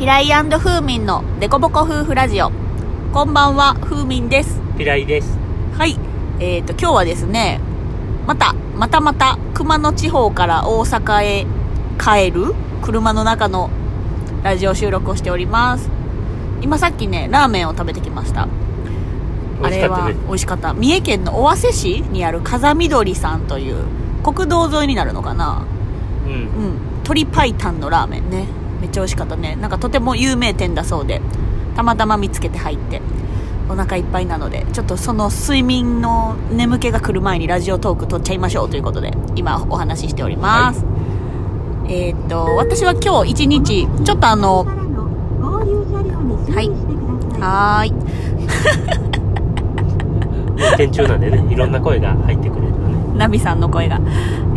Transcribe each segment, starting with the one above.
ピライフーミンのデコボコ夫婦ラジオ。こんばんはフーミンです。ピライです。はい。えーと今日はですねまたまたまた熊野地方から大阪へ帰る車の中のラジオ収録をしております。今さっきねラーメンを食べてきました。美味しかったね。あれは美味しかった。三重県の尾鷲市にある風見鶏さんという国道沿いになるのかな。うん。うん。鶏白湯のラーメンねめっちゃ美味しかったね。なんかとても有名店だそうで。たまたま見つけて入って。お腹いっぱいなので。ちょっとその睡眠の眠気が来る前にラジオトーク撮っちゃいましょうということで今お話ししております、えーっと私は今日一日ちょっとあのはいはーい。運転中なんでね、いろんな声が入ってくれる。のね。ナビさんの声が。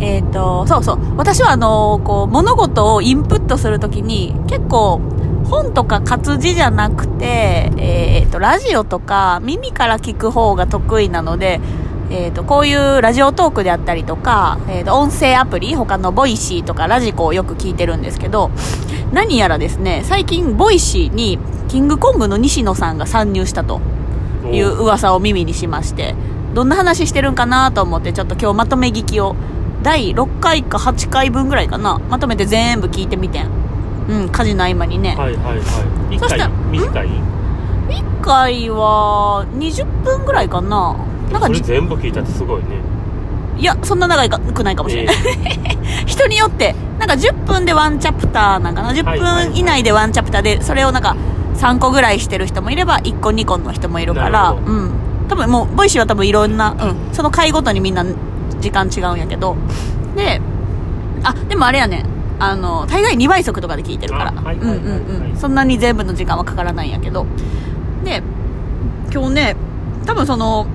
えっ、と、そうそう。私はあの、こう、物事をインプットするときに、結構、本とか活字じゃなくて、えっ、と、ラジオとか耳から聞く方が得意なので、えっ、と、こういうラジオトークであったりとか、えっ、と、音声アプリ、他のボイシーとかラジコをよく聞いてるんですけど、何やらですね、最近ボイシーに、キングコングの西野さんが参入したと。いうお噂を耳にしましてどんな話してるんかなと思ってちょっと今日まとめ聞きを。第6回か8回分ぐらいかな。まとめて全部聞いてみてん。うん家事の合間にね、はいはいはい。一そしたら回？短い1回は20分ぐらいかな。なんかそれじ全部聞いたってすごいね。いやそんな長くないかもしれない、人によってなんか10分でワンチャプターなんかな。10はいはいはい分以内でワンチャプターでそれをなんか3個ぐらいしてる人もいれば1個2個の人もいるから。うん多分もうボイシーは多分いろんな、うん、その回ごとにみんな時間違うんやけど。であでもあれやね。んあの大概2倍速とかで聞いてるから。うんうんうん。そんなに全部の時間はかからないんやけど。で今日ね多分その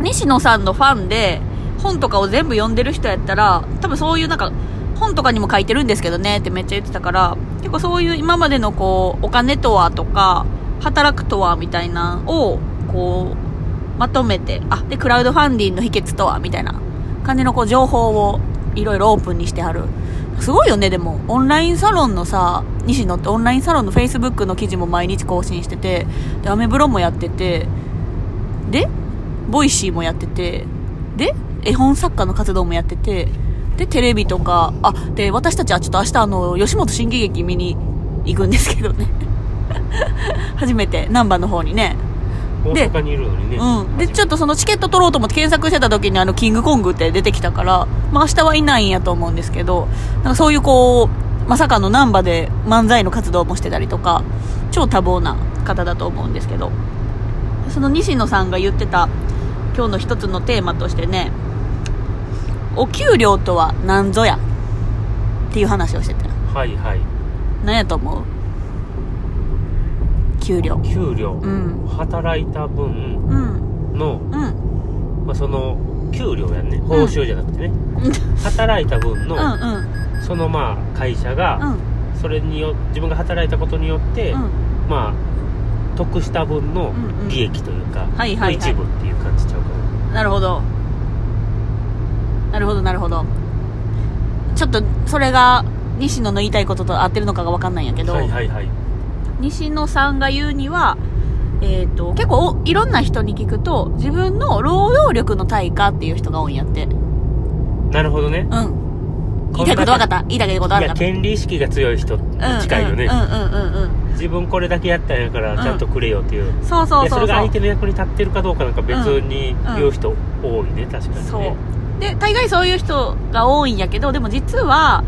西野さんのファンで本とかを全部読んでる人やったら多分そういうなんか本とかにも書いてるんですけどねってめっちゃ言ってたから結構そういう今までのこうお金とはとか働くとはみたいなのをこうまとめてあでクラウドファンディングの秘訣とはみたいな感じのこう情報をいろいろオープンにしてはる。すごいよねでも。オンラインサロンのさ西野ってオンラインサロンのフェイスブックの記事も毎日更新しててでアメブロもやっててでボイシーもやっててで絵本作家の活動もやっててでテレビとかあで私たちはちょっと明日あの吉本新喜劇見に行くんですけどね。初めて難波の方にね。で阪にいるのにね。うん。でちょっとそのチケット取ろうと思って検索してた時にあのキングコングって出てきたからまあ明日はいないんやと思うんですけどなんかそういうこうまさかの難波で漫才の活動もしてたりとか超多忙な方だと思うんですけど。その西野さんが言ってた今日の一つのテーマとしてねお給料とは何ぞやっていう話をしてて。はいはい。何やと思う？給料。給料。うん。働いた分うん。の、うん。まあ、その、給料やんね。報酬じゃなくてね。働いた分の、うんうん。そのまあ、会社が、うん。それによ自分が働いたことによって、うん。まあ得した分のうんうん。利益というか、はいはいはい。の一部っていう感じちゃうかな。るほど。なるほどなるほど。ちょっとそれが西野の言いたいことと合ってるのかが分かんないんやけど、なはいはいはい西野さんが言うには、えー、と結構おいろんな人に聞くと自分の労働力の対価っていう人が多いんやって。なるほどね。うん。言いたいこと分かった？言いたいこと分かった？権利意識が強い人に近いよね、うんうんうんうんうん自分これだけやったんやからちゃんとくれよっていう、そうそうそそう。そうれが相手の役に立ってるかどうかなんか別にうん。言う人多いね確かにね。そう。で大概そういう人が多いんやけどでも実は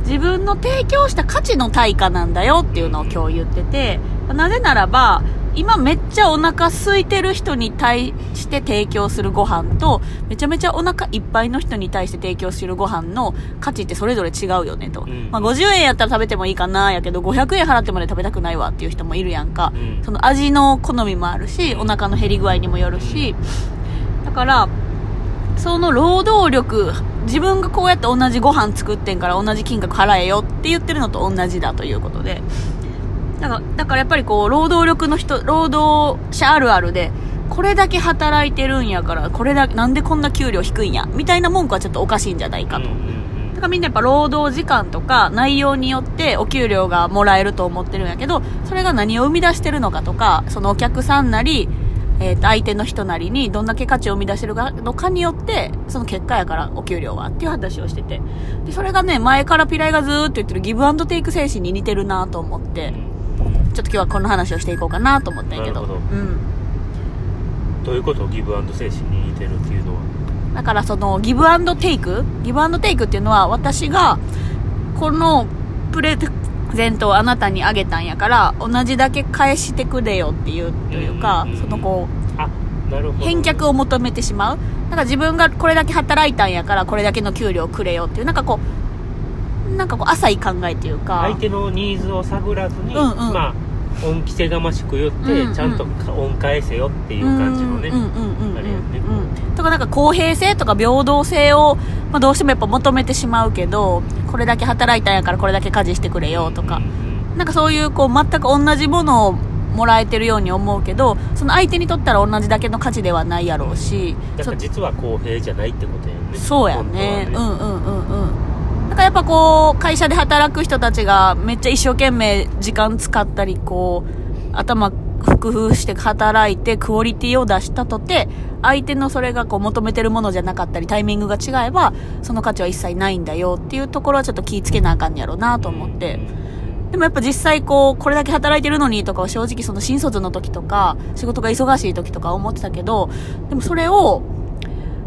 自分の提供した価値の対価なんだよっていうのを今日言っててなぜならば今めっちゃお腹空いてる人に対して提供するご飯とめちゃめちゃお腹いっぱいの人に対して提供するご飯の価値ってそれぞれ違うよねと、うん。まあ、50円やったら食べてもいいかなやけど500円払ってまで食べたくないわっていう人もいるやんか、うん。その味の好みもあるしお腹の減り具合にもよるし。だからその労働力自分がこうやって同じご飯作ってんから同じ金額払えよって言ってるのと同じだということで。だからだからやっぱりこう労働力の人労働者あるあるでこれだけ働いてるんやからこれだなんでこんな給料低いんやみたいな文句はちょっとおかしいんじゃないかと、だからみんなやっぱ労働時間とか内容によってお給料がもらえると思ってるんやけど、それが何を生み出してるのかとか、そのお客さんなり、えー、と相手の人なりにどんだけ価値を生み出してるのかによってその結果やからお給料はっていう話をしてて。でそれがね前からピライがずーっと言ってるギブアンドテイク精神に似てるなと思って。ちょっと今日はこの話をしていこうかなと思ったんやけど。なるほど。うん。どういうこと？ギブアンド精神に似てるっていうのは？だからそのギブアンドテイク？ギブアンドテイクっていうのは私がこのプレゼントをあなたにあげたんやから同じだけ返してくれよっていうというかうんうんうん。そのこう返却を求めてしまう。なんか自分がこれだけ働いたんやからこれだけの給料くれよっていうなんかこうなんかこう浅い考えというか。相手のニーズを探らずに、うんうん。まあ恩着せがましく言って、うんうんちゃんと恩返せよっていう感じのね、あれやね。うんとかなんか公平性とか平等性を、まあ、どうしてもやっぱ求めてしまうけどこれだけ働いたんやからこれだけ家事してくれよとか。なんかそういうこう全く同じものをもらえてるように思うけどその相手にとったら同じだけの価値ではないやろうしそだから実は公平じゃないってことやね。そうやね。うん本うんうんうん。だからやっぱこう会社で働く人たちがめっちゃ一生懸命時間使ったりこう頭工夫して働いてクオリティを出したとて相手のそれがこう求めてるものじゃなかったりタイミングが違えばその価値は一切ないんだよっていうところはちょっと気ぃつけなあかんやろうなと思って、でもやっぱ実際こう、これだけ働いてるのにとかは正直その新卒の時とか、仕事が忙しい時とか思ってたけど、でもそれを、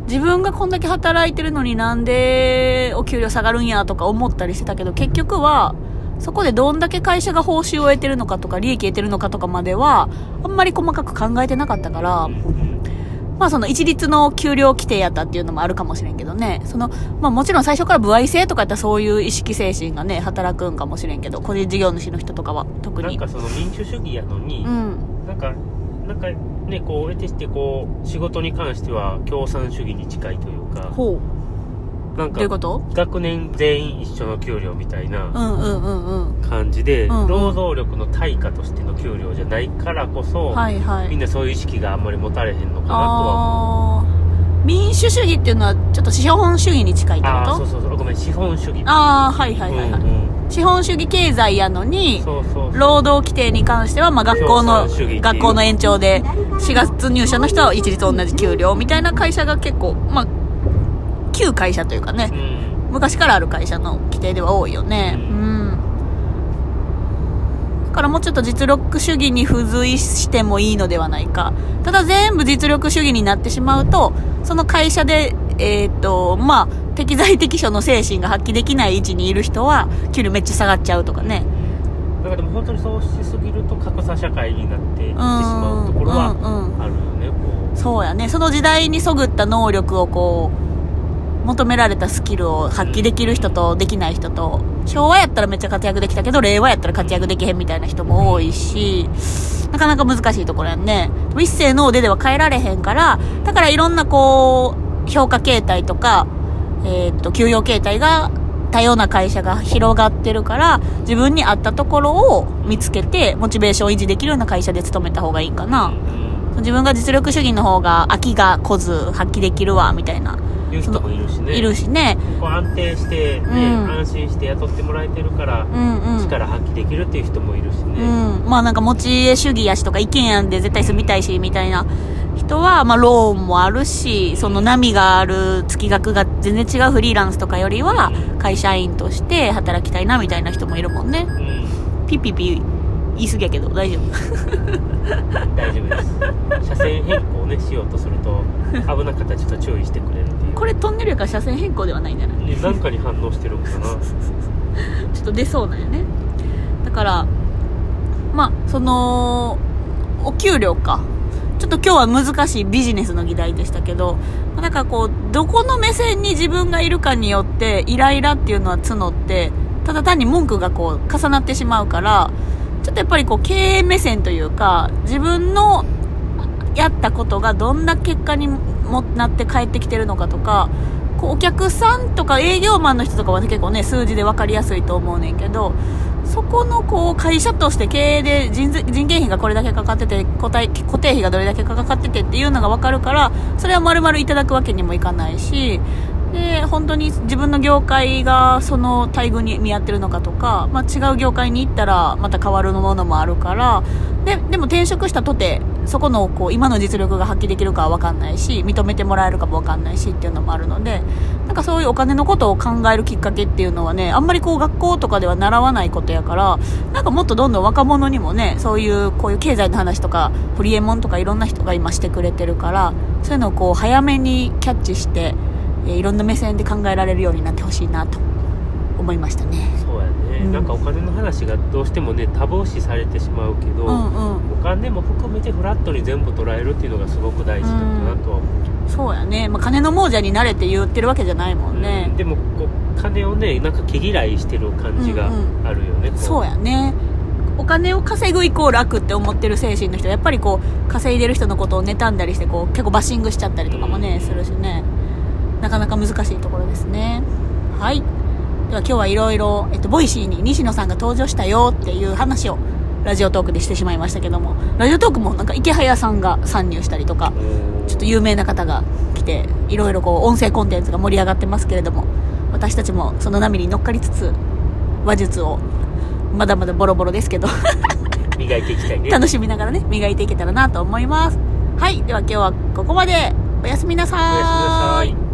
自分がこんだけ働いてるのになんでお給料下がるんやとか思ったりしてたけど、結局は、そこでどんだけ会社が報酬を得てるのかとか、利益得てるのかとかまでは、あんまり細かく考えてなかったから、まあその一律の給料規定やったっていうのもあるかもしれんけどね。その、まあもちろん最初から歩合制とかやったらそういう意識精神がね、働くんかもしれんけど、個人事業主の人とかは特に。なんかその民主主義やのに、うん。なんかなんかねこう得てしてこう仕事に関しては共産主義に近いというかほう。なんかどういうこと？学年全員一緒の給料みたいな。感じで、労働力の対価としての給料じゃないからこそ、はいはい。みんなそういう意識があんまり持たれへんのかなとは思う。民主主義っていうのはちょっと資本主義に近いってああーことそうそうそう。ごめん資本主義。ああ、はいはいはいはい。うんうん。資本主義経済やのに、労働規定に関しては、まあ、学校の学校の延長で4月入社の人は一律同じ給料みたいな会社が結構まあ旧会社というかねうん。昔からある会社の規定では多いよね。ううん。だからもうちょっと実力主義に付随してもいいのではないか。ただ全部実力主義になってしまうとその会社でえっ、とまあ適材適所の精神が発揮できない位置にいる人は給料めっちゃ下がっちゃうとかね。だからでも本当にそうしすぎると格差社会になっていってしまうところはうんう。んあるよねこそうやね。その時代にそぐった能力をこう求められたスキルを発揮できる人とできない人と昭和やったらめっちゃ活躍できたけど令和やったら活躍できへんみたいな人も多いしなかなか難しいところやんね。一世の腕では変えられへんからだからいろんなこう評価形態とかえーっと給与形態が多様な会社が広がってるから自分に合ったところを見つけてモチベーションを維持できるような会社で勤めた方がいいか、な、自分が実力主義の方が飽きが来ず発揮できるわみたいな。いう人もいるしね。いるしね。こう安定して、ねうん。安心して雇ってもらえてるから、うんうん。力発揮できるっていう人もいるしうね、ん。まあなんか持ち家主義やしとか一軒家で絶対住みたいしみたいな人はまあローンもあるしその波がある月額が全然違うフリーランスとかよりは会社員として働きたいなみたいな人もいるもんね。うん。ピッピッピ言い過ぎやけど大丈夫。大丈夫です。車線変更をねしようとすると危なかったらちょっと注意してくれるこれトンネルやから車線変更ではないんじゃない？ねなんかに反応してるんかな。ちょっと出そうなんよね。だからまあそのお給料か。ちょっと今日は難しいビジネスの議題でしたけどまあなんかこうどこの目線に自分がいるかによってイライラっていうのは募ってただ単に文句がこう重なってしまうからちょっとやっぱりこう経営目線というか自分のやったことがどんな結果にもなって帰ってきてるのかとかこうお客さんとか営業マンの人とかは結構ね数字で分かりやすいと思うねんけどそこのこう会社として経営で人件費がこれだけかかってて固定固定費がどれだけかかっててっていうのが分かるからそれは丸々いただくわけにもいかないしで本当に自分の業界がその待遇に見合ってるのかとか、まあ、違う業界に行ったらまた変わるものもあるからででも転職したとてそこのこう今の実力が発揮できるかは分かんないし認めてもらえるかも分かんないしっていうのもあるのでなんかそういうお金のことを考えるきっかけっていうのはねあんまりこう学校とかでは習わないことやからなんかもっとどんどん若者にもねそういうこういう経済の話とかホリエモンとかいろんな人が今してくれてるからそういうのをこう早めにキャッチしてえいろんな目線で考えられるようになってほしいなと思いましたね。ね、うん。なんかお金の話がどうしてもねタブー視されてしまうけど、うんうん。お金も含めてフラットに全部捉えるっていうのがすごく大事だったなとは思う、そうやね、まあ、金の亡者になれって言ってるわけじゃないもんね。うん、でもこう金をねなんか毛嫌いしてる感じがうんあるよね、こそうやね。お金を稼ぐイコール悪って思ってる精神の人はやっぱりこう稼いでる人のことを妬んだりしてこう結構バッシングしちゃったりとかもね、うん。するしね。なかなか難しいところですね。はい今日はいろいろ、えっと、ボイシーに西野さんが登場したよっていう話をラジオトークでしてしまいましたけどもラジオトークもなんかイケハヤさんが参入したりとかちょっと有名な方が来ていろいろこう音声コンテンツが盛り上がってますけれども私たちもその波に乗っかりつつ話術をまだまだボロボロですけど磨いていきたいね。楽しみながらね磨いていけたらなと思います。はいでは今日はここまで。おやすみなさおやすみなさい